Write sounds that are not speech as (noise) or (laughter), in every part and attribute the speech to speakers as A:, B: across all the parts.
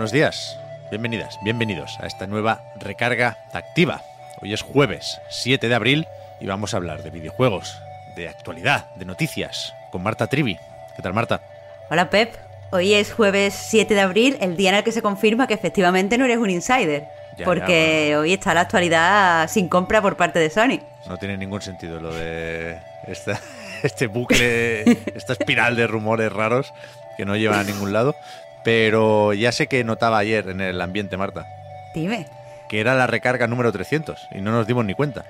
A: Buenos días, bienvenidas, bienvenidos a esta nueva recarga activa. Hoy es jueves 7 de abril y vamos a hablar de videojuegos, de actualidad, de noticias, con Marta Trivi. ¿Qué tal, Marta?
B: Hola, Pep. Hoy es jueves 7 de abril, el día en el que se confirma que efectivamente no eres un insider.
A: Ya,
B: porque
A: ya, bueno.
B: hoy está la actualidad sin compra por parte de Sony.
A: No tiene ningún sentido lo de esta, (laughs) este bucle, esta espiral de rumores raros que no llevan a ningún lado. Pero ya sé que notaba ayer en el ambiente, Marta,
B: Dime.
A: que era la recarga número 300 y no nos dimos ni cuenta.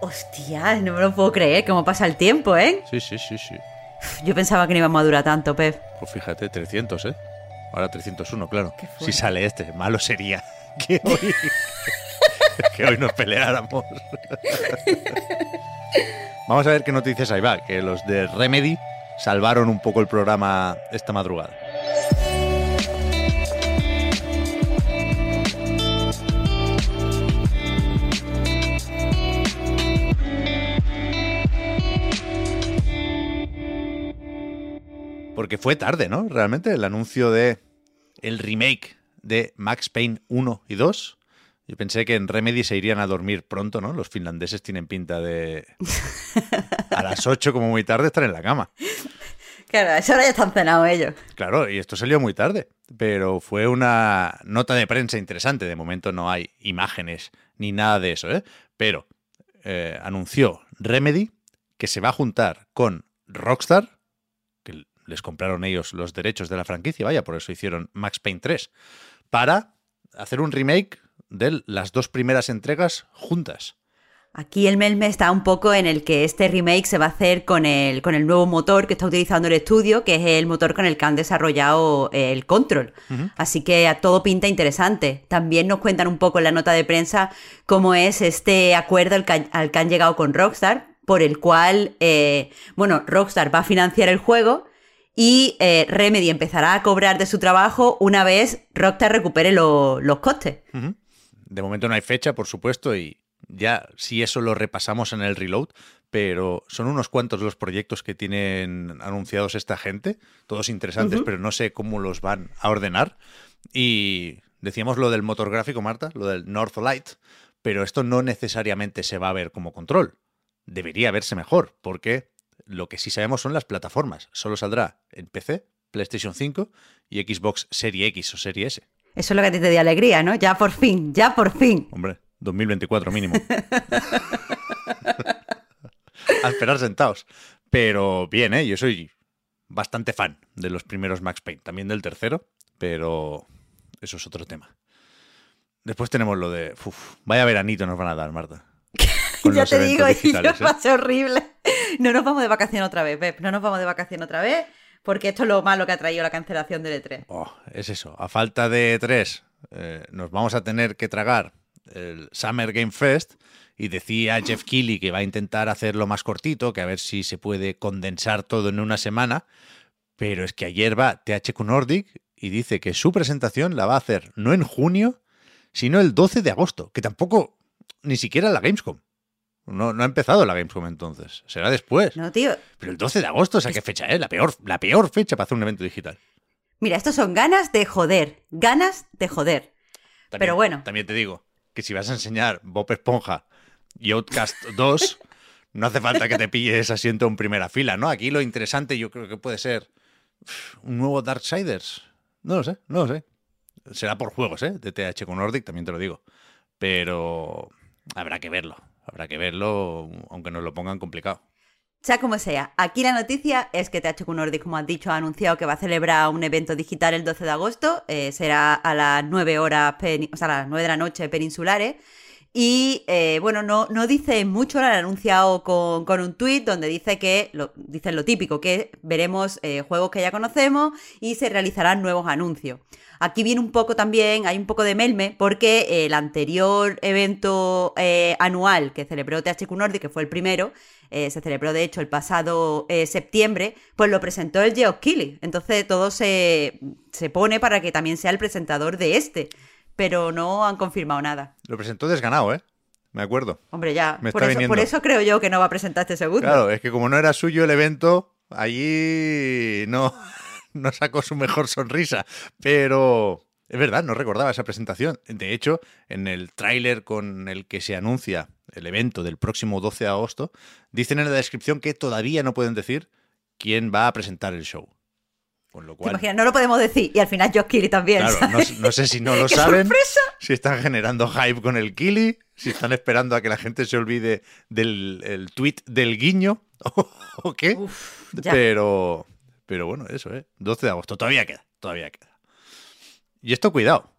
B: Hostia, no me lo puedo creer, cómo pasa el tiempo, ¿eh?
A: Sí, sí, sí, sí.
B: Uf, Yo pensaba que no íbamos a durar tanto, Pep.
A: Pues fíjate, 300, ¿eh? Ahora 301, claro. Si sale este, malo sería (laughs) que hoy, (laughs) que hoy nos peleáramos. (laughs) Vamos a ver qué noticias hay, va. Que los de Remedy salvaron un poco el programa esta madrugada. Porque fue tarde, ¿no? Realmente el anuncio de el remake de Max Payne 1 y 2. Yo pensé que en Remedy se irían a dormir pronto, ¿no? Los finlandeses tienen pinta de (laughs) a las 8 como muy tarde estar en la cama.
B: Claro, a esa hora ya están cenados ellos.
A: Claro, y esto salió muy tarde, pero fue una nota de prensa interesante. De momento no hay imágenes ni nada de eso, ¿eh? Pero eh, anunció Remedy que se va a juntar con Rockstar, les compraron ellos los derechos de la franquicia, vaya, por eso hicieron Max Payne 3, para hacer un remake de las dos primeras entregas juntas.
B: Aquí el melme está un poco en el que este remake se va a hacer con el, con el nuevo motor que está utilizando el estudio, que es el motor con el que han desarrollado eh, el Control. Así que a todo pinta interesante. También nos cuentan un poco en la nota de prensa cómo es este acuerdo al que, al que han llegado con Rockstar, por el cual, eh, bueno, Rockstar va a financiar el juego y eh, Remedy empezará a cobrar de su trabajo una vez Rockstar recupere lo- los costes.
A: De momento no hay fecha, por supuesto, y ya si eso lo repasamos en el reload, pero son unos cuantos los proyectos que tienen anunciados esta gente, todos interesantes, pero no sé cómo los van a ordenar. Y decíamos lo del motor gráfico, Marta, lo del Northlight, pero esto no necesariamente se va a ver como control. Debería verse mejor, porque lo que sí sabemos son las plataformas. Solo saldrá en PC, PlayStation 5 y Xbox Serie X o Serie S.
B: Eso es lo que a ti te dio alegría, ¿no? Ya por fin, ya por fin.
A: Hombre, 2024 mínimo. (laughs) a esperar sentados. Pero bien, ¿eh? Yo soy bastante fan de los primeros Max Payne, también del tercero, pero eso es otro tema. Después tenemos lo de... Uf, vaya veranito nos van a dar, Marta. (laughs)
B: Ya te digo, (laughs) y yo
A: ¿eh?
B: horrible. No nos vamos de vacación otra vez, Pep. No nos vamos de vacación otra vez, porque esto es lo malo que ha traído la cancelación del E3.
A: Oh, es eso. A falta de tres, eh, nos vamos a tener que tragar el Summer Game Fest. Y decía Jeff Keighley que va a intentar hacerlo más cortito, que a ver si se puede condensar todo en una semana. Pero es que ayer va THQ Nordic y dice que su presentación la va a hacer no en junio, sino el 12 de agosto, que tampoco ni siquiera la Gamescom. No, no ha empezado la Gamescom entonces, será después.
B: No, tío.
A: Pero el 12 de agosto, ¿esa qué fecha es? La peor, la peor fecha para hacer un evento digital.
B: Mira, estos son ganas de joder. Ganas de joder.
A: También-
B: Pero bueno.
A: También te digo que si vas a enseñar Bob Esponja y Outcast 2, (laughs) no hace falta que te pilles asiento en primera fila, ¿no? Aquí lo interesante yo creo que puede ser un nuevo Darksiders. No lo sé, no lo sé. Será por juegos, ¿eh? De TH con Nordic, también te lo digo. Pero habrá que verlo. Habrá que verlo, aunque nos lo pongan complicado.
B: Sea como sea, aquí la noticia es que THQ Nordic, como has dicho, ha anunciado que va a celebrar un evento digital el 12 de agosto. eh, será a las 9 horas, o sea, a las 9 de la noche peninsulares. Y eh, bueno, no, no dice mucho, lo han anunciado con, con un tweet donde dice que, lo, dicen lo típico, que veremos eh, juegos que ya conocemos y se realizarán nuevos anuncios. Aquí viene un poco también, hay un poco de melme, porque el anterior evento eh, anual que celebró THQ Nordic, que fue el primero, se celebró de hecho el pasado septiembre, pues lo presentó el Geoff Keighley. Entonces todo se, se pone para que también sea el presentador de este pero no han confirmado nada.
A: Lo presentó desganado, ¿eh? Me acuerdo.
B: Hombre, ya.
A: Me
B: por,
A: está
B: eso, por eso creo yo que no va a presentar este segundo.
A: Claro, es que como no era suyo el evento, allí no, (laughs) no sacó su mejor sonrisa. Pero es verdad, no recordaba esa presentación. De hecho, en el tráiler con el que se anuncia el evento del próximo 12 de agosto, dicen en la descripción que todavía no pueden decir quién va a presentar el show. Con lo
B: ¿Te
A: cual,
B: imaginas? No lo podemos decir. Y al final Josh Keighley también.
A: Claro, no, sé si no (laughs) lo
B: ¡Qué
A: saben,
B: sorpresa!
A: si están generando hype con el Kili, si están esperando a que la gente se olvide del el tweet del guiño (laughs) o, qué.
B: Uf,
A: pero, pero bueno, eso, ¿eh? 12 de agosto, todavía queda, todavía queda. Y esto cuidado,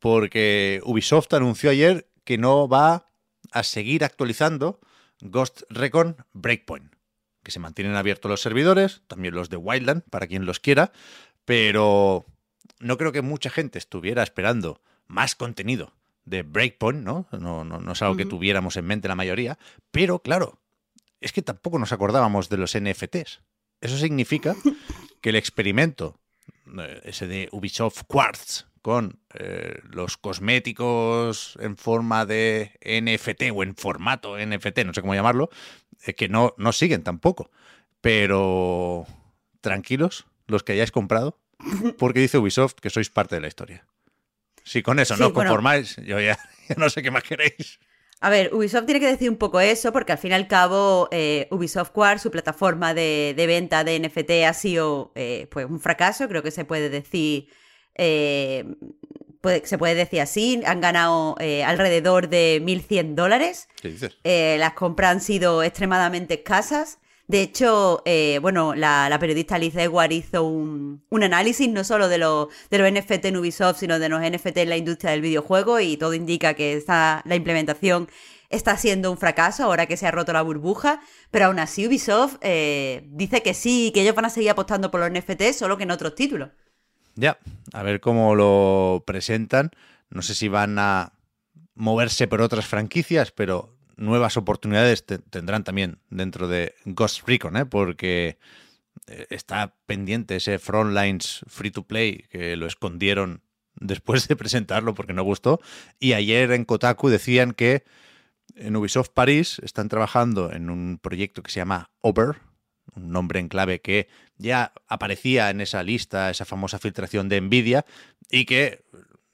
A: porque Ubisoft anunció ayer que no va a seguir actualizando Ghost Recon Breakpoint que se mantienen abiertos los servidores, también los de Wildland, para quien los quiera, pero no creo que mucha gente estuviera esperando más contenido de Breakpoint, ¿no? No, no, no es algo que tuviéramos en mente la mayoría, pero claro, es que tampoco nos acordábamos de los NFTs. Eso significa (laughs) que el experimento, eh, ese de Ubisoft Quartz, con eh, los cosméticos en forma de NFT o en formato NFT, no sé cómo llamarlo, que no, no siguen tampoco. Pero tranquilos, los que hayáis comprado, (laughs) porque dice Ubisoft que sois parte de la historia. Si con eso
B: Sí,
A: no os
B: bueno.
A: conformáis, yo ya, (laughs) ya no sé qué más queréis.
B: A ver, Ubisoft tiene que decir un poco eso, porque al fin y al cabo, eh, Ubisoft Quartz, su plataforma de, de venta de NFT, ha sido eh, pues un fracaso, creo que se puede decir. eh, puede- se puede decir así. Han ganado eh, alrededor de 1.100 dólares.
A: ¿Qué dices?
B: Eh, las compras han sido extremadamente escasas. De hecho, eh, bueno, la, la periodista Liz Edward hizo un, un análisis no solo de, los de los NFT en Ubisoft, sino de los NFT en la industria del videojuego y todo indica que esta, la implementación está siendo un fracaso ahora que se ha roto la burbuja, pero aún así Ubisoft eh, dice que sí, que ellos van a seguir apostando por los NFT, solo que en otros títulos.
A: Ya, a ver cómo lo presentan. No sé si van a moverse por otras franquicias, pero nuevas oportunidades te- tendrán también dentro de Ghost Recon, ¿eh? porque eh, está pendiente ese Frontlines Free to Play que lo escondieron después de presentarlo porque no gustó. Y ayer en Kotaku decían que en Ubisoft París están trabajando en un proyecto que se llama Over, un nombre en clave que ya aparecía en esa lista, esa famosa filtración de Nvidia, y que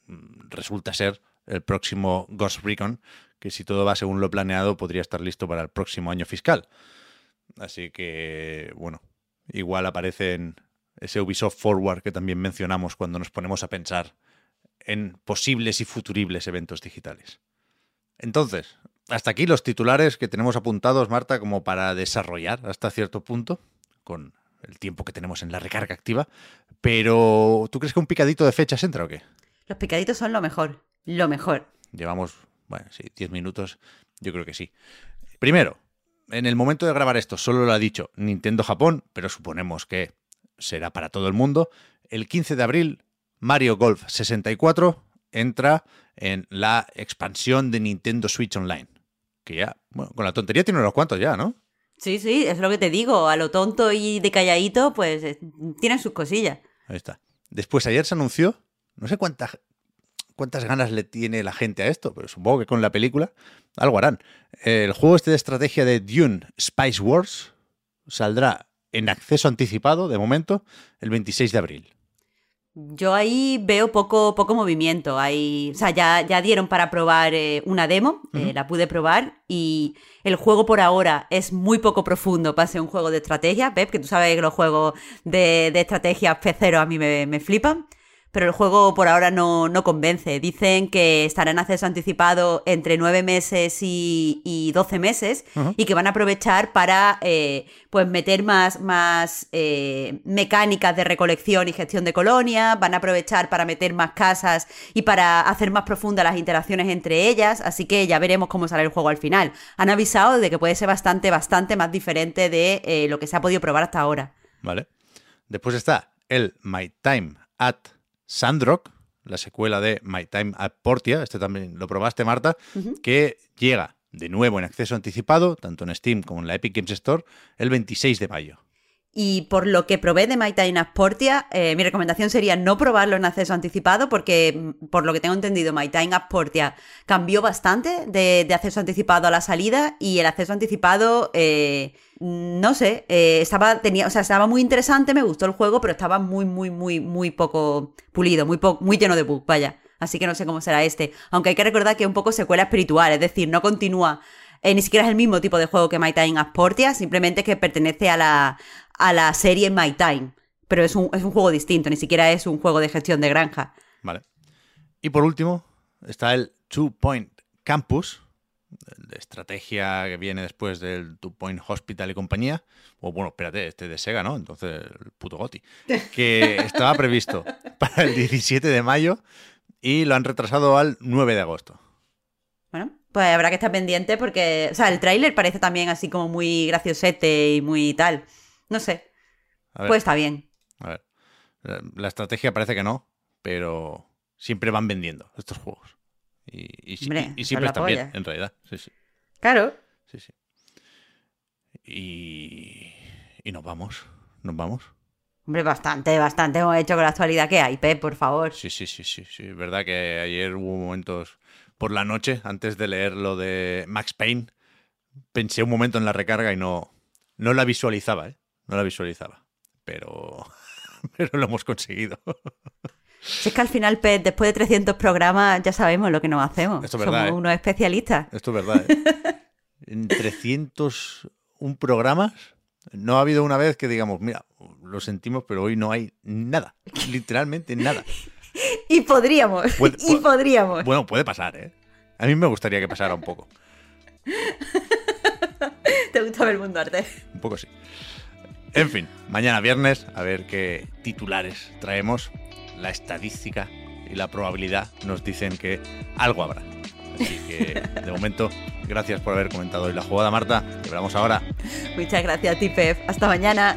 A: mm, resulta ser el próximo Ghost Recon, que si todo va según lo planeado podría estar listo para el próximo año fiscal. Así que, bueno, igual aparece en ese Ubisoft Forward que también mencionamos cuando nos ponemos a pensar en posibles y futuribles eventos digitales. Entonces, hasta aquí los titulares que tenemos apuntados, Marta, como para desarrollar hasta cierto punto, con el tiempo que tenemos en la recarga activa. Pero, ¿tú crees que un picadito de fechas entra o qué?
B: Los picaditos son lo mejor, lo mejor.
A: Llevamos, bueno, sí, 10 minutos, yo creo que sí. Primero, en el momento de grabar esto, solo lo ha dicho Nintendo Japón, pero suponemos que será para todo el mundo. El 15 de abril, Mario Golf 64 entra en la expansión de Nintendo Switch Online. Que ya, bueno, con la tontería tiene unos cuantos ya, ¿no?
B: Sí, sí, es lo que te digo. A lo tonto y de calladito, pues eh, tienen sus cosillas.
A: Ahí está. Después, ayer se anunció, no sé cuántas, cuántas ganas le tiene la gente a esto, pero supongo que con la película algo harán. El juego este de estrategia de Dune Spice Wars saldrá en acceso anticipado, de momento, el 26 de abril.
B: Yo ahí veo poco, poco movimiento. Hay, o sea, ya, ya dieron para probar eh, una demo, eh, la pude probar y el juego por ahora es muy poco profundo para ser un juego de estrategia. Pep, que tú sabes que los juegos de, de estrategia P0 a mí me, me flipan. Pero el juego por ahora no, no convence. Dicen que estará en acceso anticipado entre 9 meses y, y 12 meses y que van a aprovechar para eh, pues meter más, más eh, mecánicas de recolección y gestión de colonias, van a aprovechar para meter más casas y para hacer más profundas las interacciones entre ellas, así que ya veremos cómo sale el juego al final. Han avisado de que puede ser bastante, bastante más diferente de eh, lo que se ha podido probar hasta ahora.
A: Vale. Después está el My Time at Sandrock, la secuela de My Time at Portia, este también lo probaste, Marta, que llega de nuevo en acceso anticipado, tanto en Steam como en la Epic Games Store, el 26 de mayo.
B: Y por lo que probé de My Time at Portia, eh, mi recomendación sería no probarlo en acceso anticipado, porque mm, por lo que tengo entendido, My Time at Portia cambió bastante de, acceso anticipado a la salida y el acceso anticipado, eh, no sé, eh, estaba, tenía, o sea, estaba muy interesante, me gustó el juego, pero estaba muy, muy, muy, muy poco pulido, muy, po- muy lleno de bugs, vaya. Así que no sé cómo será este. Aunque hay que recordar que es un poco secuela espiritual, es decir, no continúa, eh, ni siquiera es el mismo tipo de juego que My Time at Portia, simplemente que pertenece a la, a la serie My Time. Pero es un, es un juego distinto, ni siquiera es un juego de gestión de granja.
A: Vale. Y por último, está el Two Point Campus, de estrategia que viene después del Two Point Hospital y compañía. O bueno, espérate, este de Sega, ¿no? Entonces, el puto Goti. (laughs) Que estaba previsto para el 17 de mayo y lo han retrasado al 9 de agosto.
B: Bueno, pues habrá que estar pendiente porque, o sea, el tráiler parece también así como muy graciosete y muy tal. No sé, pues está bien.
A: a ver. La- La estrategia parece que no, pero siempre van vendiendo estos juegos. Y, y, si-
B: Hombre,
A: y- y
B: eso es
A: siempre están bien,
B: polla.
A: en realidad. Sí, sí.
B: Claro.
A: Sí, sí. Y, y nos vamos, nos vamos.
B: Hombre, bastante, bastante hemos hecho con la actualidad que hay, Pep, por favor.
A: Sí, sí, sí, sí, sí. Es verdad que ayer hubo momentos por la noche, antes de leer lo de Max Payne, pensé un momento en la recarga y no, no la visualizaba, ¿eh? No la visualizaba. Pero, (laughs) pero lo hemos conseguido.
B: Si es que al final, después de 300 programas ya sabemos lo que nos hacemos.
A: Esto es verdad,
B: Somos
A: ¿eh?
B: unos especialistas.
A: Esto es verdad, ¿eh? (laughs) En 301 programas no ha habido una vez que digamos, mira, lo sentimos, pero hoy no hay nada. Literalmente nada. (laughs)
B: Y podríamos,
A: Puede-
B: y podríamos.
A: Bueno, puede pasar, ¿eh? A mí me gustaría que pasara un poco.
B: Te gusta ver el mundo arte.
A: Un poco sí. En fin, mañana viernes, a ver qué titulares traemos. La estadística y la probabilidad nos dicen que algo habrá. Así que, de momento, gracias por haber comentado hoy la jugada, Marta. Te ahora.
B: Muchas gracias a. Hasta mañana.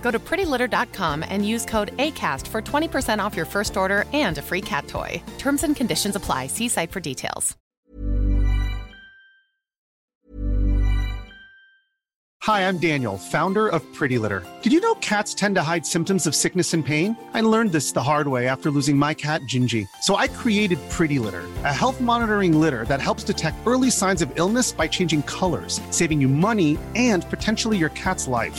C: Go to prettylitter.com and use code ACAST for 20% off your first order and a free cat toy. Terms and conditions apply. See site for details.
D: Hi, I'm Daniel, founder of Pretty Litter. Did you know cats tend to hide symptoms of sickness and pain? I learned this the hard way after losing my cat, Gingy. So I created Pretty Litter, a health monitoring litter that helps detect early signs of illness by changing colors, saving you money and potentially your cat's life.